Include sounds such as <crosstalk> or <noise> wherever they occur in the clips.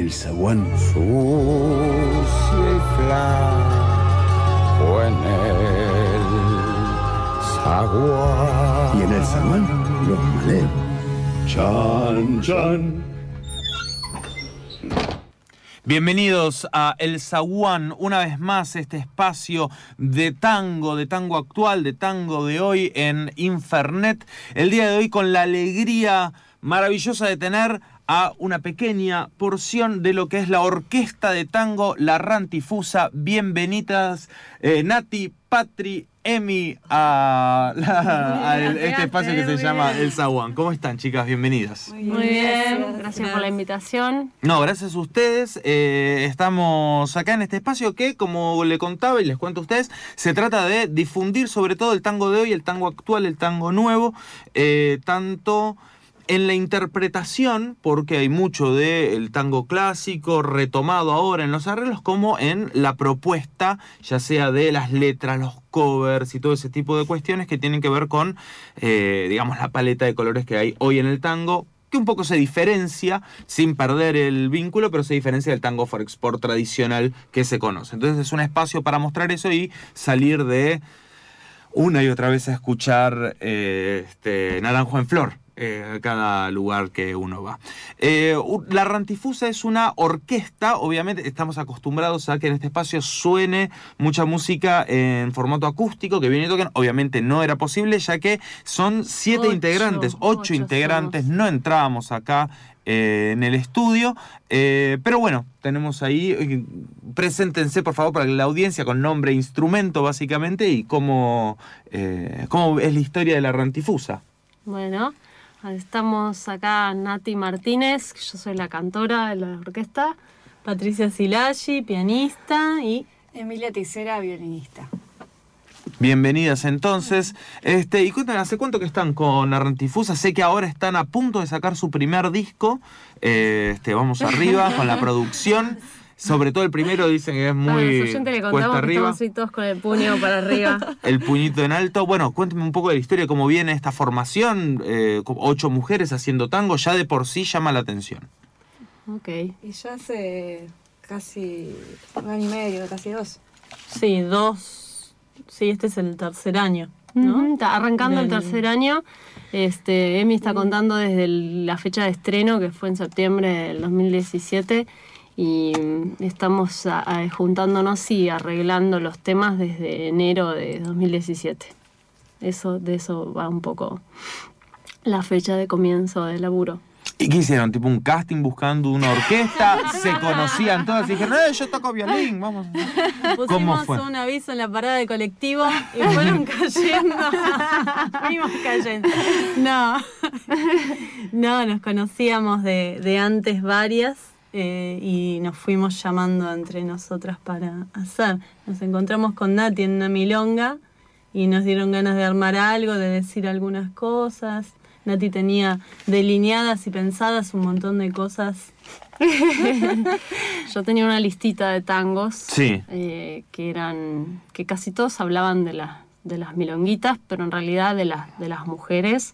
el zaguán. Sucia y flaco en el zaguán. Y en el zaguán, los maleos. Chan, chan. Bienvenidos a El Zaguán, una vez más este espacio de tango, de tango actual, de tango de hoy en Infernet. El día de hoy con la alegría maravillosa de tener a una pequeña porción de lo que es la orquesta de tango La Rantifusa. Bienvenidas eh, Nati, Patri, Emi a, <laughs> este espacio que se llama El Zaguán. ¿Cómo están, chicas? Bienvenidas. Muy bien, gracias, por la invitación. No, gracias a ustedes. Eh, estamos acá en este espacio que, como le contaba y les cuento a ustedes, se trata de difundir sobre todo el tango de hoy, el tango actual, el tango nuevo, eh, tanto en la interpretación, porque hay mucho del tango clásico retomado ahora en los arreglos, como en la propuesta, ya sea de las letras, los covers y todo ese tipo de cuestiones que tienen que ver con, eh, digamos, la paleta de colores que hay hoy en el tango, que un poco se diferencia, sin perder el vínculo, pero se diferencia del tango for export tradicional que se conoce. Entonces es un espacio para mostrar eso y salir de una y otra vez a escuchar eh, este, Naranjo en Flor, eh, a cada lugar que uno va. Eh, la Rantifusa es una orquesta, obviamente estamos acostumbrados a que en este espacio suene mucha música en formato acústico, que viene y toquen, obviamente no era posible, ya que son siete integrantes, ocho, integrantes, no entrábamos acá eh, en el estudio. pero bueno, tenemos ahí, preséntense por favor para la audiencia con nombre, instrumento básicamente y cómo, cómo es la historia de la rantifusa. Bueno, Estamos acá Nati Martínez, yo soy la cantora de la orquesta, Patricia Silagi, pianista y Emilia Ticera, violinista. Bienvenidas entonces. Este, y cuéntame, ¿hace cuánto que están con Arrantifusa? Sé que ahora están a punto de sacar su primer disco. Eh, este, vamos arriba con la producción. <laughs> Sobre todo el primero dicen que es muy le cuesta arriba. Que todos con el puño para arriba. <laughs> el puñito en alto. Bueno, cuénteme un poco de la historia, cómo viene esta formación. Eh, ocho mujeres haciendo tango, ya de por sí llama la atención. Ok. Y ya hace casi un año y medio, casi dos. Sí, dos. Sí, este es el tercer año. ¿no? Está arrancando el tercer año. Este, Emi está contando desde la fecha de estreno, que fue en septiembre del 2017 y estamos juntándonos y arreglando los temas desde enero de 2017. Eso, de eso va un poco la fecha de comienzo del laburo. ¿Y qué hicieron? ¿Tipo un casting buscando una orquesta? <laughs> ¿Se conocían todas y dijeron, ¡eh, yo toco violín! Vamos. Pusimos un aviso en la parada de colectivo y fueron cayendo. <laughs> Fuimos cayendo. No. No, nos conocíamos de, de antes varias eh, y nos fuimos llamando entre nosotras para hacer. Nos encontramos con Nati en una milonga y nos dieron ganas de armar algo, de decir algunas cosas. Nati tenía delineadas y pensadas un montón de cosas. <laughs> Yo tenía una listita de tangos eh, que eran que casi todos hablaban de, de las milonguitas, pero en realidad de, las de las mujeres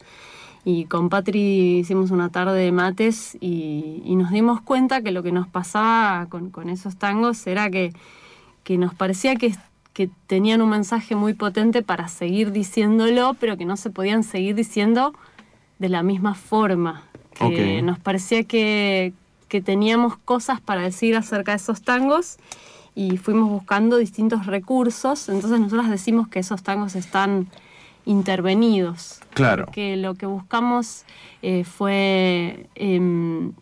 y con Patri hicimos una tarde de mates y, nos dimos cuenta que lo que nos pasaba con, esos tangos era que, nos parecía que, que, tenían un mensaje muy potente para seguir diciéndolo, pero que no se podían seguir diciendo de la misma forma. Que nos parecía que, que teníamos cosas para decir acerca de esos tangos y fuimos buscando distintos recursos. Entonces nosotros decimos que esos tangos están intervenidos. Claro. Que lo que buscamos eh, fue em,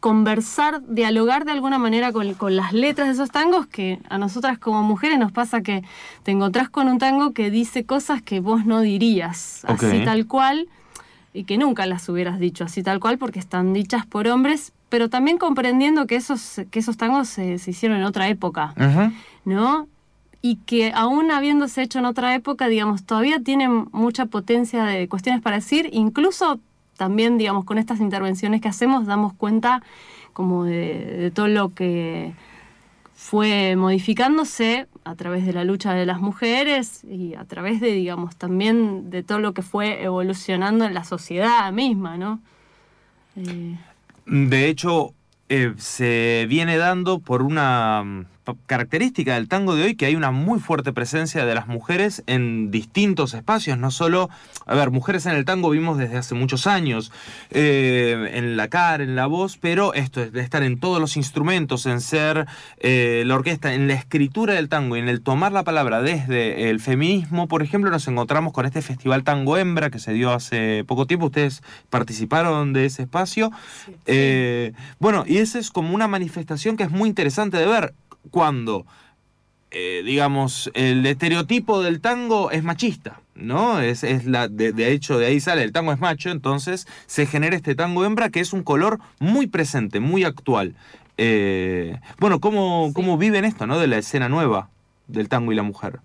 conversar, dialogar de alguna manera con, las letras de esos tangos, que a nosotras como mujeres nos pasa que te encontrás con un tango que dice cosas que vos no dirías, así tal cual, y que nunca las hubieras dicho así tal cual, porque están dichas por hombres, pero también comprendiendo que esos, que esos tangos se, hicieron en otra época, ¿no? Y que aún habiéndose hecho en otra época, digamos, todavía tienen mucha potencia de cuestiones para decir, incluso también, digamos, con estas intervenciones que hacemos, damos cuenta como de todo lo que fue modificándose a través de la lucha de las mujeres y a través de, digamos, también de todo lo que fue evolucionando en la sociedad misma, ¿no? Eh, de hecho, eh, se viene dando por una característica del tango de hoy que hay una muy fuerte presencia de las mujeres en distintos espacios, no solo, a ver, mujeres en el tango vimos desde hace muchos años, eh, en la cara, en la voz, pero esto es de estar en todos los instrumentos, en ser eh, la orquesta, en la escritura del tango y en el tomar la palabra desde el feminismo, por ejemplo, nos encontramos con este festival Tango Hembra que se dio hace poco tiempo, ustedes participaron de ese espacio. Eh, bueno, y esa es como una manifestación que es muy interesante de ver cuando, eh, digamos, el estereotipo del tango es machista, ¿no? Es, la, de, hecho, de ahí sale, el tango es macho, entonces se genera este tango hembra que es un color muy presente, muy actual. Eh, bueno, ¿cómo, ¿cómo viven esto, ¿no? De la escena nueva del tango y la mujer.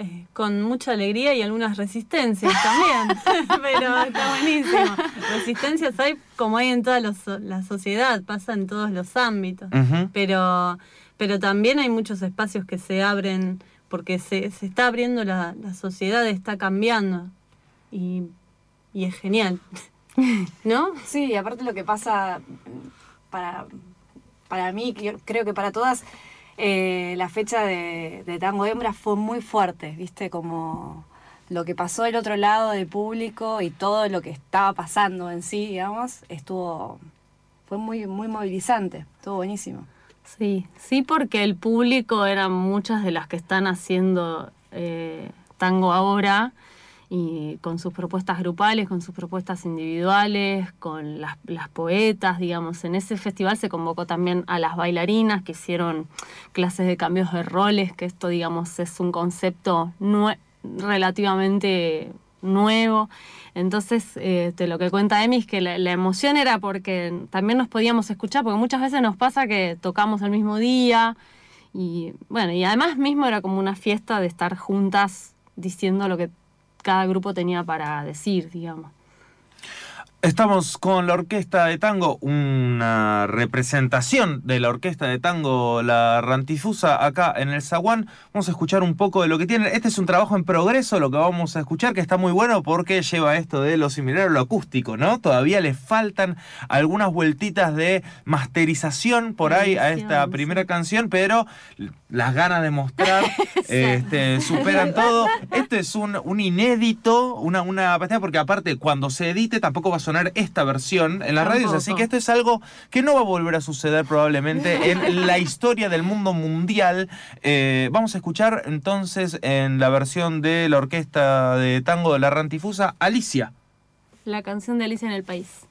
Eh, con mucha alegría y algunas resistencias también, <laughs> pero está buenísimo. Resistencias hay como hay en toda la sociedad, pasa en todos los ámbitos, pero pero también hay muchos espacios que se abren porque se, se está abriendo la, la, sociedad, está cambiando y, y es genial. <laughs> ¿No? Sí, y aparte lo que pasa para, para mí, creo que para todas, eh, la fecha de, de, Tango Hembra fue muy fuerte, ¿viste? Como lo que pasó del otro lado del público y todo lo que estaba pasando en sí, digamos, estuvo, fue muy, muy movilizante, estuvo buenísimo. Sí, sí, porque el público eran muchas de las que están haciendo eh, tango ahora y con sus propuestas grupales, con sus propuestas individuales, con las, poetas, digamos. En ese festival se convocó también a las bailarinas que hicieron clases de cambios de roles, que esto, digamos, es un concepto relativamente nuevo. Entonces, este, lo que cuenta Emi es que la, emoción era porque también nos podíamos escuchar, porque muchas veces nos pasa que tocamos el mismo día y bueno, y además mismo era como una fiesta de estar juntas diciendo lo que cada grupo tenía para decir, digamos. Estamos con la orquesta de tango, una representación de la orquesta de tango La Rantifusa acá en el Zaguán. Vamos a escuchar un poco de lo que tienen. Este es un trabajo en progreso, lo que vamos a escuchar, que está muy bueno porque lleva esto de lo similar a lo acústico, ¿no? Todavía le faltan algunas vueltitas de masterización por ahí a esta primera canción, pero las ganas de mostrar <laughs> este, superan todo. Este es un, un inédito, una, una porque aparte cuando se edite tampoco va a sonar esta versión en las radios, así que esto es algo que no va a volver a suceder probablemente <laughs> en la historia del mundo mundial. Eh, vamos a escuchar entonces en la versión de la orquesta de tango de la Rantifusa, Alicia. La canción de Alicia en el país.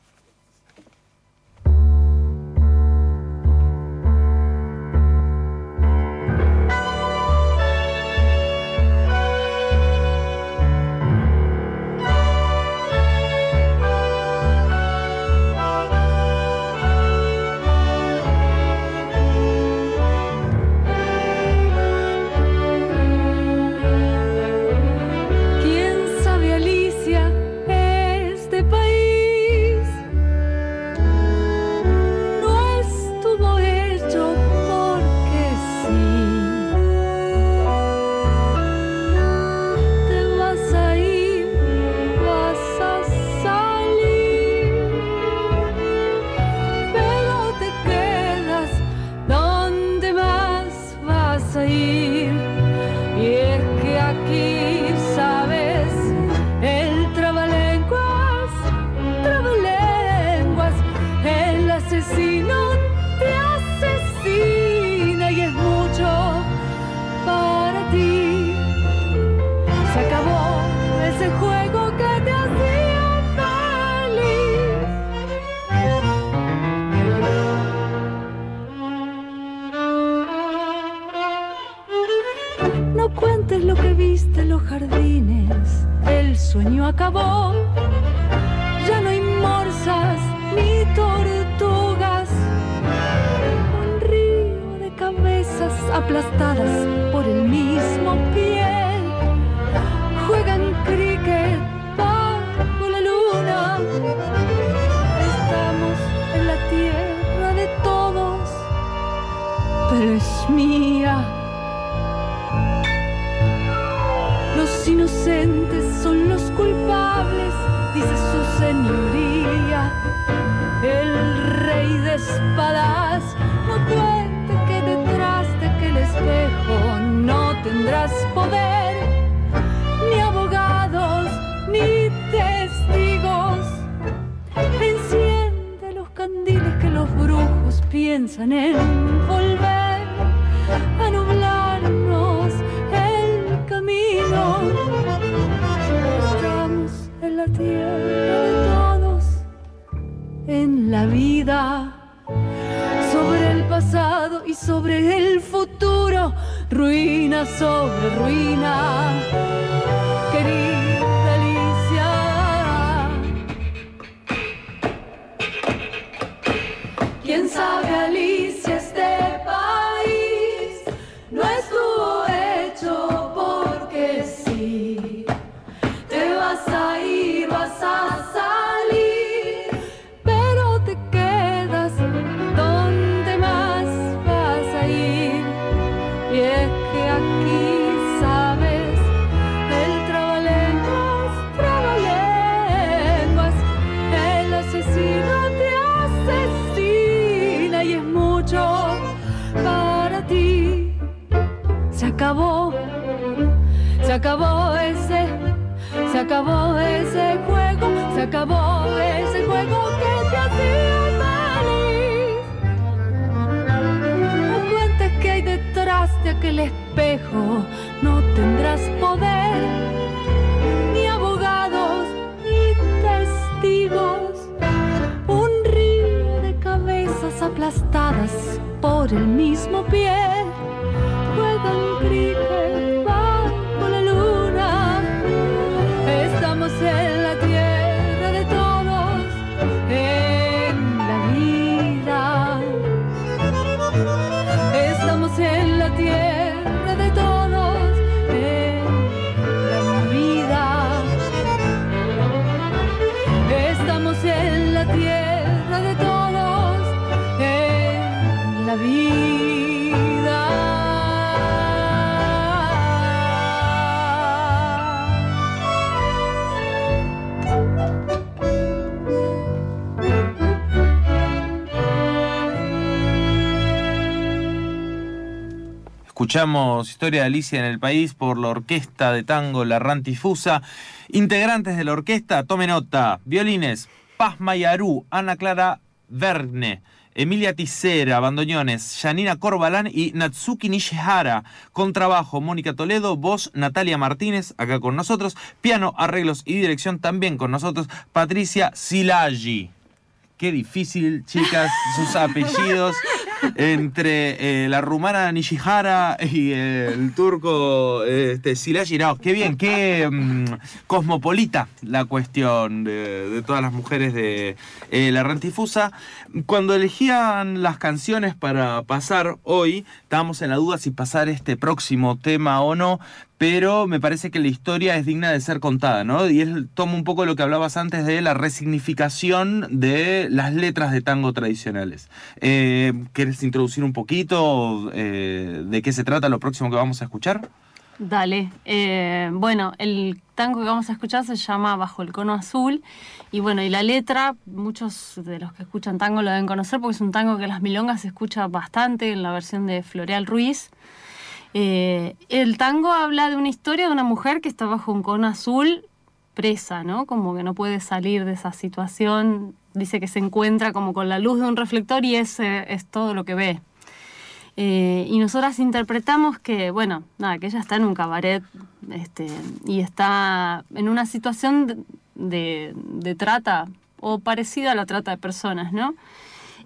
Acabó. Candiles que los brujos piensan en volver a nublarnos el camino. Estamos en la tierra de todos, en la vida sobre el pasado y sobre el futuro, ruina sobre ruina. Querida Se acabó, se acabó ese, se acabó ese juego, se acabó ese juego que te hacía feliz. No cuentes que hay detrás de aquel espejo, no tendrás poder, ni abogados, ni testigos. Un río de cabezas aplastadas por el mismo pie. dan kriker Escuchamos Historia de Alicia en el País por la Orquesta de Tango La Rantifusa. Integrantes de la orquesta, tome nota. Violines, Paz Mayarú, Ana Clara Verne, Emilia Ticera, bandoneones, Janina Corbalán y Natsuki Nishihara. Contrabajo, Mónica Toledo, voz, Natalia Martínez, acá con nosotros. Piano, arreglos y dirección también con nosotros, Patricia Silagi. Qué difícil, chicas, sus <laughs> apellidos. Entre eh, la rumana Nishihara y el turco este, Silagi. No, qué bien, qué mm, cosmopolita la cuestión de, todas las mujeres de eh, la Rantifusa. Cuando elegían las canciones para pasar hoy, estábamos en la duda si pasar este próximo tema o no, pero me parece que la historia es digna de ser contada, ¿no? Y él toma un poco lo que hablabas antes de la resignificación de las letras de tango tradicionales. Eh, ¿Quieres introducir un poquito eh, de qué se trata lo próximo que vamos a escuchar? Dale. Eh, bueno, el tango que vamos a escuchar se llama Bajo el cono azul. Y bueno, y la letra, muchos de los que escuchan tango lo deben conocer porque es un tango que en las milongas se escucha bastante en la versión de Floreal Ruiz. Eh, el tango habla de una historia de una mujer que está bajo un cono azul presa, ¿no? Como que no puede salir de esa situación. Dice que se encuentra como con la luz de un reflector y ese es todo lo que ve. Eh, y nosotras interpretamos que, bueno, nada, que ella está en un cabaret este, y está en una situación de, de, de trata o parecida a la trata de personas, ¿no?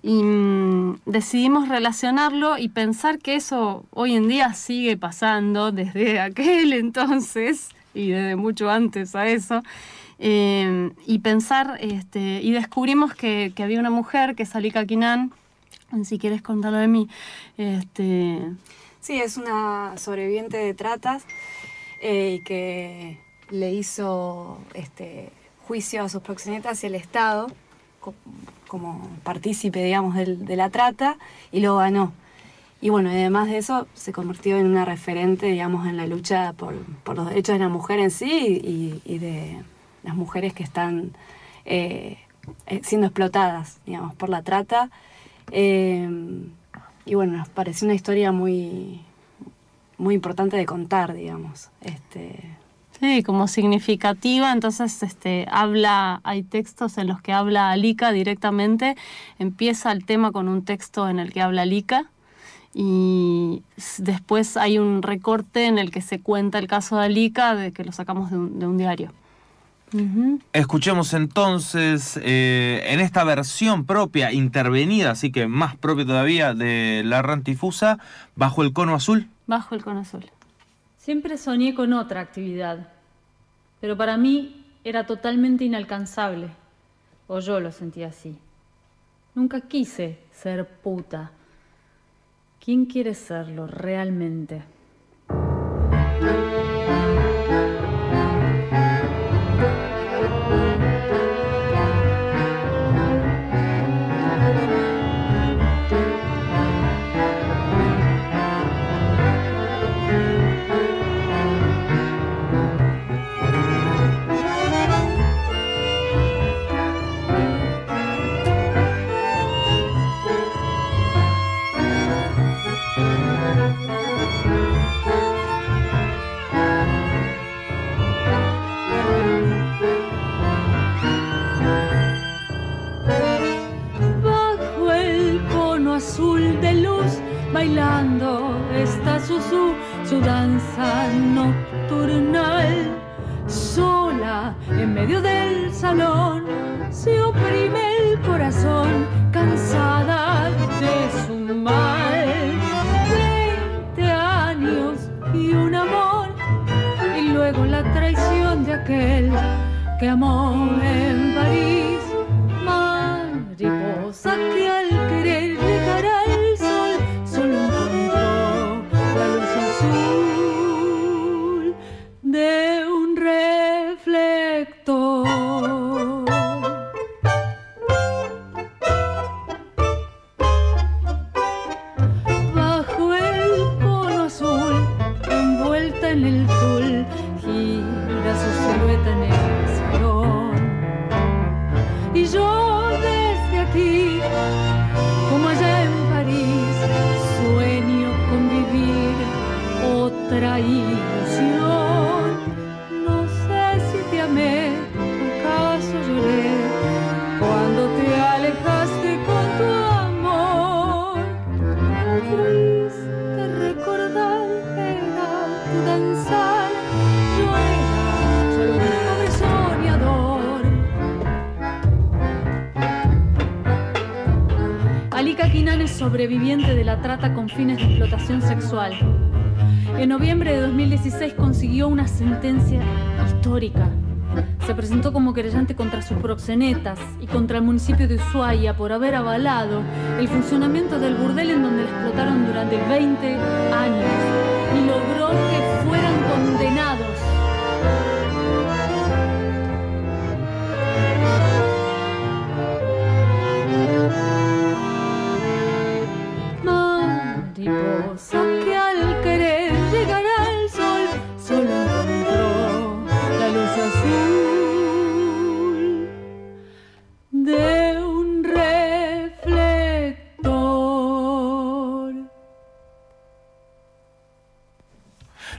Y mm, decidimos relacionarlo y pensar que eso hoy en día sigue pasando desde <laughs> aquel entonces y desde mucho antes a eso. Eh, y pensar, este, y descubrimos que, había una mujer que es Alika Kinan, si quieres contarlo de mí, este, Sí, es una sobreviviente de tratas eh, y que le hizo este, juicio a sus proxenetas y el Estado como partícipe, digamos, de, la trata y lo ganó. Y bueno, además de eso, se convirtió en una referente, digamos, en la lucha por, los derechos de la mujer en sí y, de las mujeres que están eh, eh, siendo explotadas, digamos, por la trata. Eh, y bueno, nos pareció una historia muy, muy importante de contar, digamos. Este, Sí, como significativa, entonces este, habla, hay textos en los que habla Alika directamente, empieza el tema con un texto en el que habla Alika y después hay un recorte en el que se cuenta el caso de Alika, de que lo sacamos de un, diario. Escuchemos entonces eh, en esta versión propia, intervenida, así que más propia todavía, de la rantifusa, Bajo el cono azul. Bajo el cono azul. Siempre soñé con otra actividad, pero para mí era totalmente inalcanzable, o yo lo sentía así. Nunca quise ser puta. ¿Quién quiere serlo realmente? Su, danza nocturnal. Sola en medio del salón se oprime el corazón, cansada de su mal. Sobreviviente de la trata con fines de explotación sexual. En noviembre de 2016 consiguió una sentencia histórica. Se presentó como querellante contra sus proxenetas y contra el municipio de Ushuaia por haber avalado el funcionamiento del burdel en donde la explotaron durante 20 años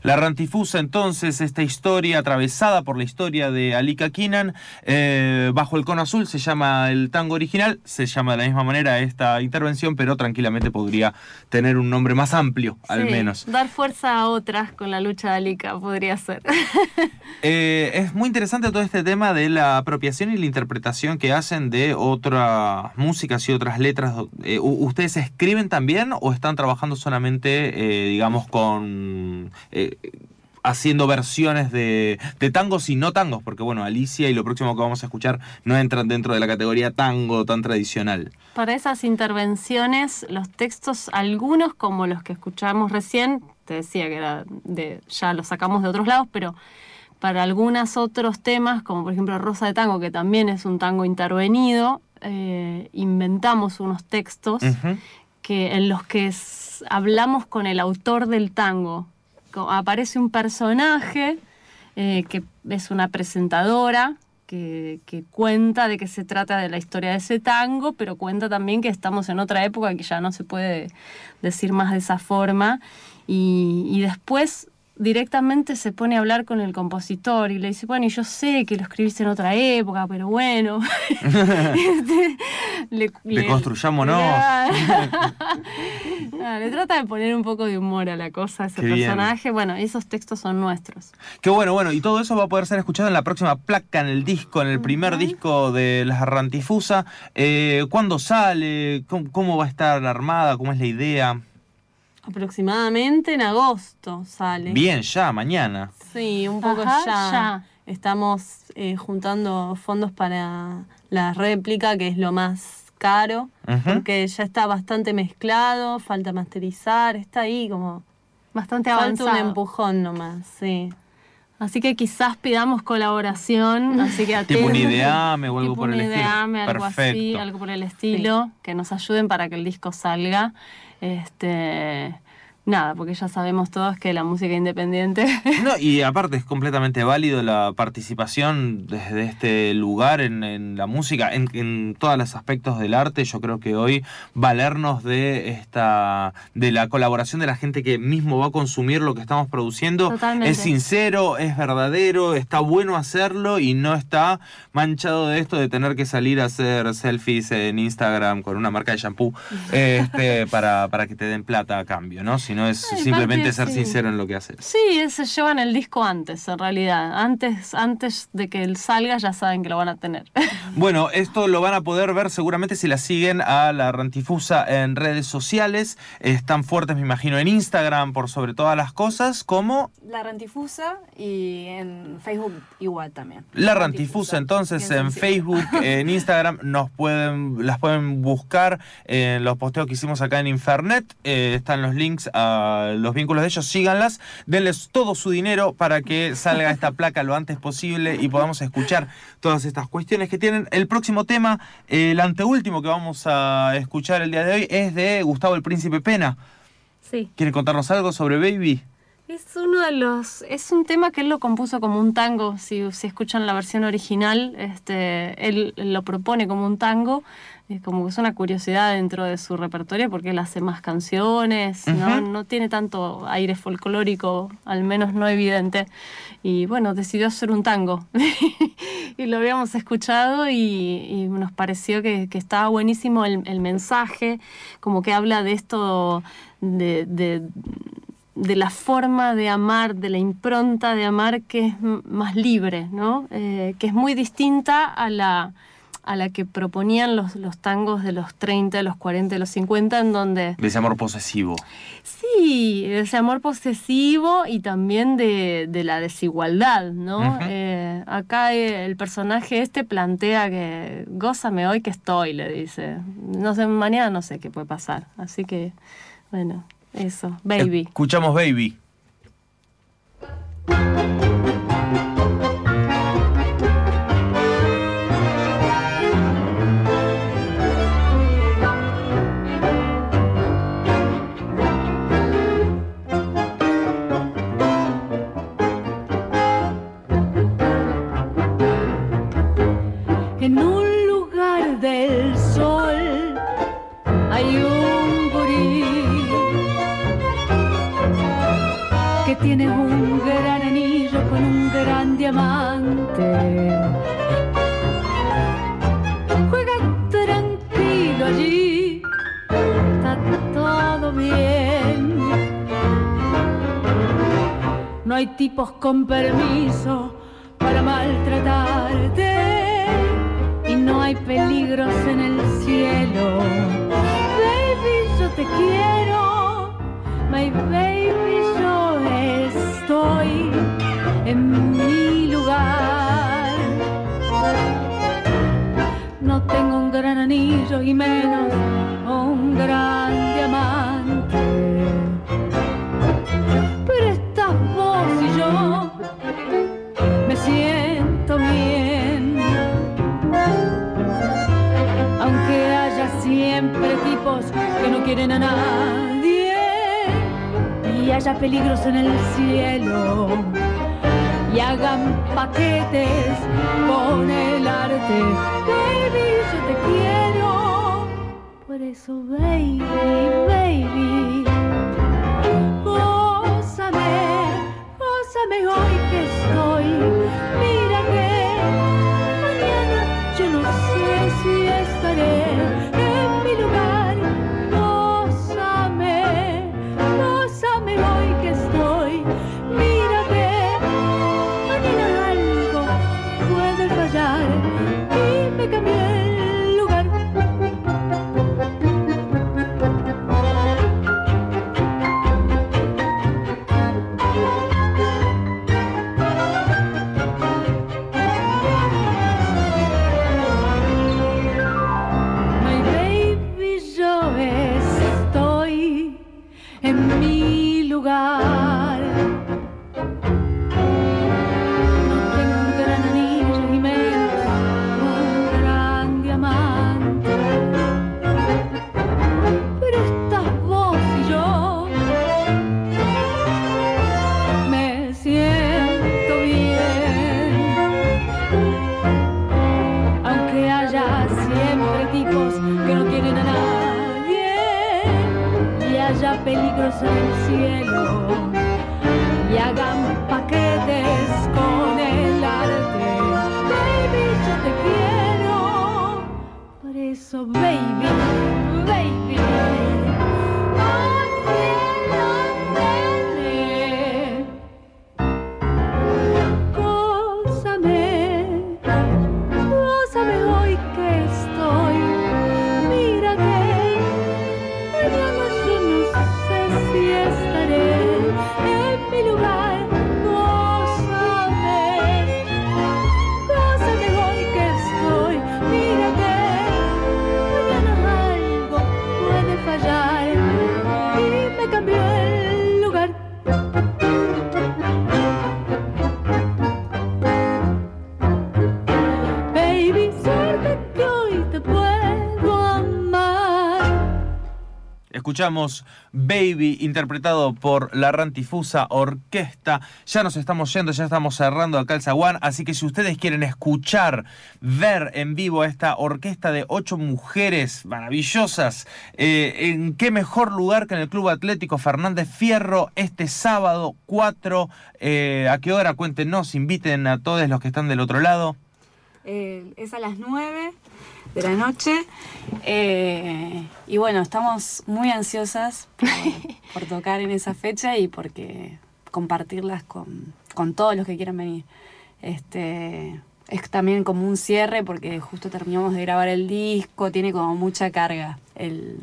La rantifusa entonces, esta historia atravesada por la historia de Alika Kinan, eh, bajo el cono azul se llama el tango original, se llama de la misma manera esta intervención, pero tranquilamente podría tener un nombre más amplio, al menos. Dar fuerza a otras con la lucha de Alika podría ser. <laughs> Eh, es muy interesante todo este tema de la apropiación y la interpretación que hacen de otras músicas y otras letras. Eh, ¿Ustedes escriben también o están trabajando solamente, digamos, con haciendo versiones de, tangos y no tangos, porque bueno, Alicia y lo próximo que vamos a escuchar no entran dentro de la categoría tango tan tradicional. Para esas intervenciones, los textos, algunos como los que escuchamos recién, te decía que era de, ya los sacamos de otros lados, pero para algunos otros temas, como por ejemplo Rosa de Tango, que también es un tango intervenido, eh, inventamos unos textos que, en los que hablamos con el autor del tango. Aparece un personaje eh, que es una presentadora que, cuenta de qué se trata de la historia de ese tango, pero cuenta también que estamos en otra época que ya no se puede decir más de esa forma. Y después directamente se pone a hablar con el compositor y le dice, bueno, y yo sé que lo escribiste en otra época, pero bueno. <laughs> le, construyámonos. <laughs> le trata de poner un poco de humor a la cosa, a ese personaje. Bueno, esos textos son nuestros. Qué bueno, bueno, y todo eso va a poder ser escuchado en la próxima placa, en el disco, en el primer disco de La Rantifusa. Eh, ¿Cuándo sale? ¿Cómo va a estar armada? ¿Cómo es la idea? Aproximadamente en agosto sale. Bien, ya, mañana. Sí, un poco ya. Estamos eh, juntando fondos para la réplica, que es lo más caro, porque ya está bastante mezclado, falta masterizar, está ahí como bastante avanzado. Falta un empujón nomás, sí. Así que quizás pidamos colaboración, <laughs> así que Tipo un ideame o algo por el estilo. algo así, algo por el estilo, que nos ayuden para que el disco salga. Este, nada, porque ya sabemos todos que la música independiente. <laughs> No, y aparte es completamente válido la participación desde este lugar en, la música, en, en, todos los aspectos del arte. Yo creo que hoy valernos de esta de la colaboración de la gente que mismo va a consumir lo que estamos produciendo es sincero, es verdadero, está bueno hacerlo y no está manchado de esto de tener que salir a hacer selfies en Instagram con una marca de shampoo <laughs> este, para, para que te den plata a cambio, ¿no? No es simplemente ser sincero en lo que hace. Sí, se llevan el disco antes, en realidad. Antes, antes de que él salga ya saben que lo van a tener. <laughs> Bueno, esto lo van a poder ver seguramente si la siguen a la Rantifusa en redes sociales. Están fuertes, me imagino, en Instagram por sobre todas las cosas, como... La Rantifusa y en Facebook igual también. La Rantifusa, entonces, en Facebook, <laughs> en Instagram, nos pueden, las pueden buscar en los posteos que hicimos acá en Infernet. Eh, están los links a los vínculos de ellos, síganlas, denles todo su dinero para que salga esta <laughs> placa lo antes posible y podamos escuchar todas estas cuestiones que tienen. El próximo tema, el anteúltimo que vamos a escuchar el día de hoy, es de Gustavo el Príncipe Pena. Sí. ¿Quiere contarnos algo sobre Baby? Es uno de los. Es un tema que él lo compuso como un tango. Si, si escuchan la versión original, este, él lo propone como un tango. Es como que es una curiosidad dentro de su repertorio porque él hace más canciones, ¿no? no tiene tanto aire folclórico, al menos no evidente. Y bueno, decidió hacer un tango. <laughs> y lo habíamos escuchado y, nos pareció que, estaba buenísimo el, mensaje, como que habla de esto de de la forma de amar, de la impronta de amar que es más libre, ¿no? Eh, que es muy distinta a la, a la que proponían los, los tangos de los 30, de los 40, de los 50, en donde... De ese amor posesivo. Sí, de ese amor posesivo y también de, la desigualdad, ¿no? Eh, acá el personaje este plantea que gózame hoy que estoy, le dice. No sé, mañana no sé qué puede pasar. Así que, bueno, eso, Baby. Escuchamos Baby. Hay tipos con permiso para maltratarte y no hay peligros en el cielo. Baby, yo te quiero, my baby. Estoy en mi lugar. No tengo un gran anillo y menos a nadie y haya peligros en el cielo y hagan paquetes con el arte. Baby, yo te quiero. Por eso, baby. Escuchamos Baby, interpretado por la Rantifusa Orquesta. Ya nos estamos yendo, ya estamos cerrando acá el Zaguán, así que si ustedes quieren escuchar, ver en vivo esta orquesta de ocho mujeres maravillosas, eh, ¿en qué mejor lugar que en el Club Atlético Fernández Fierro este sábado 4? Eh, ¿A qué hora? Cuéntenos, inviten a todos los que están del otro lado. Eh, es a las 9 de la noche. Eh, y bueno, estamos muy ansiosas por, tocar en esa fecha y porque compartirlas con, con, todos los que quieran venir. Este, es también como un cierre porque justo terminamos de grabar el disco, tiene como mucha carga el,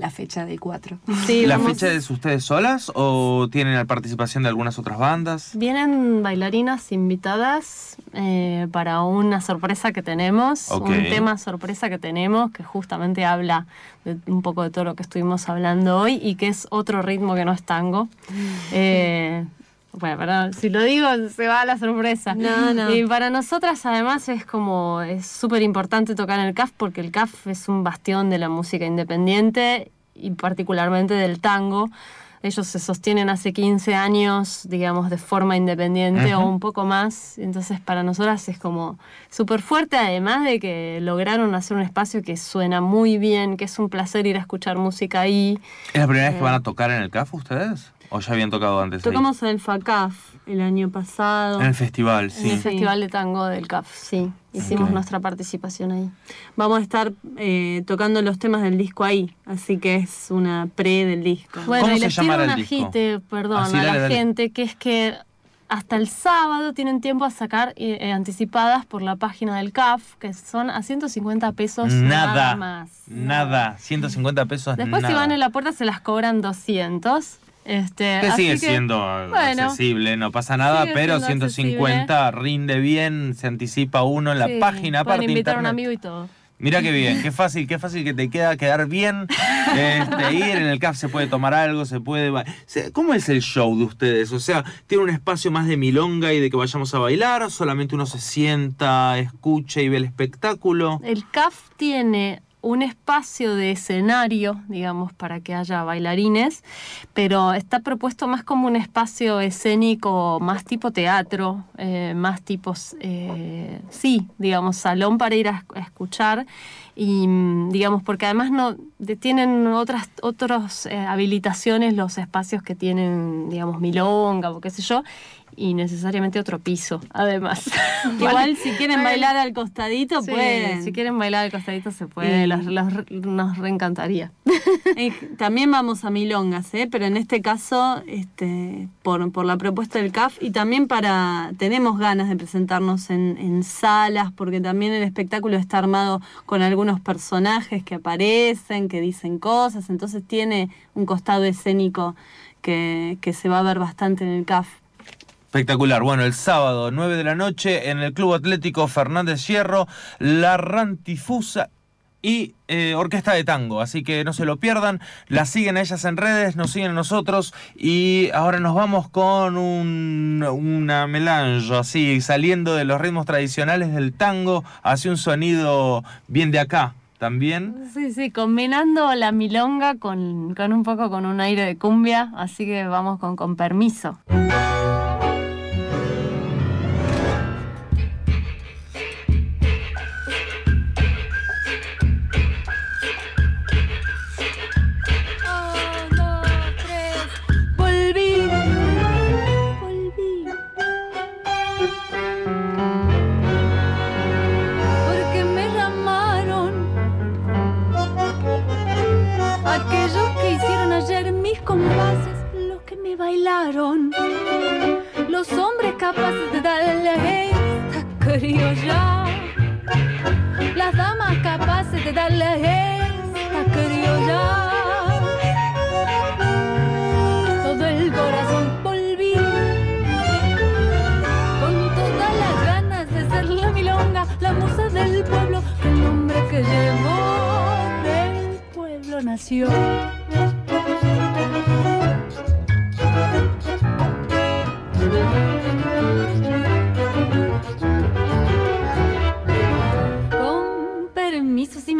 la fecha de cuatro. ¿La fecha es ustedes solas o tienen la participación de algunas otras bandas? Vienen bailarinas invitadas eh, para una sorpresa que tenemos, un tema sorpresa que tenemos que justamente habla de un poco de todo lo que estuvimos hablando hoy y que es otro ritmo que no es tango. Eh, bueno, perdón, si lo digo se va a la sorpresa. No, no. Y para nosotras además es como, es súper importante tocar en el CAF porque el CAF es un bastión de la música independiente y particularmente del tango. Ellos se sostienen hace 15 años, digamos, de forma independiente o un poco más. Entonces, para nosotras es como súper fuerte, además de que lograron hacer un espacio que suena muy bien, que es un placer ir a escuchar música ahí. ¿Es la primera vez que van a tocar en el CAF ustedes? ¿O ya habían tocado antes? Tocamos en el FACAF el año pasado. En el festival, sí. En el Festival de Tango del CAF, sí. Hicimos nuestra participación ahí. Vamos a estar eh, tocando los temas del disco ahí, así que es una pre del disco. Bueno, ¿Cómo y les quiero un agite, perdón, a la gente, que es que hasta el sábado tienen tiempo a sacar eh, anticipadas por la página del CAF, que son a 150 pesos nada, más. Nada, 150 pesos Después si van en la puerta se las cobran 200 Este, que sigue siendo accesible, no pasa nada, pero 150 rinde bien, se anticipa uno en la página. Pueden invitar a un amigo y todo. Mira qué bien, qué fácil, qué fácil que te queda quedar bien. <laughs> Este, ir en el CAF se puede tomar algo, se puede. ¿Cómo es el show de ustedes? O sea, ¿tiene un espacio más de milonga y de que vayamos a bailar? ¿O solamente uno se sienta, escucha y ve el espectáculo? El CAF tiene un espacio de escenario, digamos, para que haya bailarines, pero está propuesto más como un espacio escénico, más tipo teatro, eh, más tipos, eh, sí, digamos, salón para ir a, escuchar. Y digamos porque además no tienen otras otras eh, habilitaciones los espacios que tienen digamos milonga o qué sé yo y necesariamente otro piso, además. <laughs> Igual si quieren bailar al costadito, pueden. Si quieren bailar al costadito se puede, nos reencantaría. <laughs> también vamos a milongas, ¿eh? pero en este caso, este, por, por la propuesta del CAF y también para, tenemos ganas de presentarnos en, en salas, porque también el espectáculo está armado con algunos personajes que aparecen, que dicen cosas, entonces tiene un costado escénico que, que se va a ver bastante en el CAF. Espectacular. Bueno, el sábado, 9 de la noche, en el Club Atlético Fernández Hierro, La Rantifusa y eh, Orquesta de Tango. Así que no se lo pierdan. La siguen a ellas en redes, nos siguen a nosotros. Y ahora nos vamos con un, una melange, así, saliendo de los ritmos tradicionales del tango hacia un sonido bien de acá. También. Sí, sí, combinando la milonga con, con un poco con un aire de cumbia, así que vamos con, con permiso.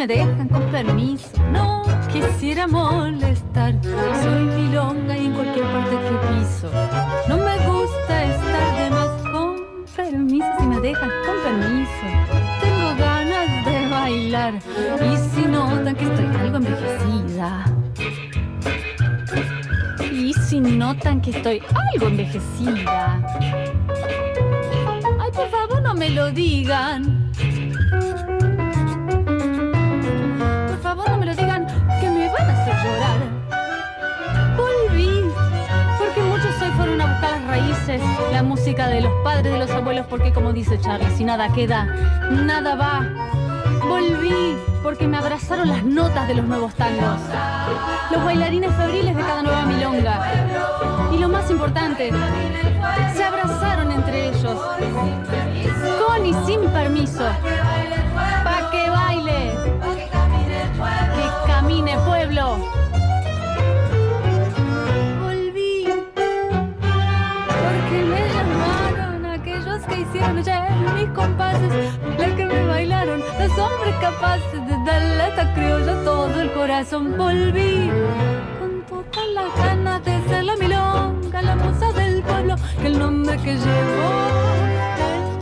Me dejan con permiso. No quisiera molestar. Soy milonga y en cualquier parte que piso. No me gusta estar de más con permiso. Si me dejan con permiso. Tengo ganas de bailar. Y si notan que estoy algo envejecida. Si notan que estoy algo envejecida. Ay, por favor, no me lo digan. la música de los padres, de los abuelos, porque como dice Charlie, si nada queda, nada va. Volví porque me abrazaron las notas de los nuevos tangos, los bailarines febriles de cada nueva milonga. Y lo más importante, se abrazaron entre ellos, con y sin permiso, pa' que baile, que camine pueblo. mis compases, las que me bailaron, los hombres capaces de darle a esta criolla todo el corazón. Volví con todas las ganas de ser la milonga, la musa del pueblo, que el nombre que llevó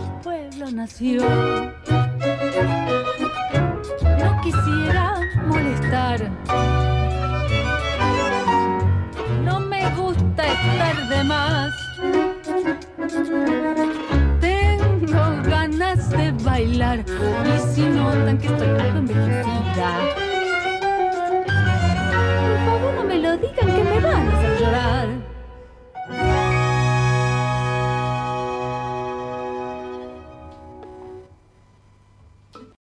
el pueblo nació. No quisiera molestar. No me gusta estar de más de bailar y si notan que estoy algo envejecida. Por favor no me lo digan que me van a hacer llorar.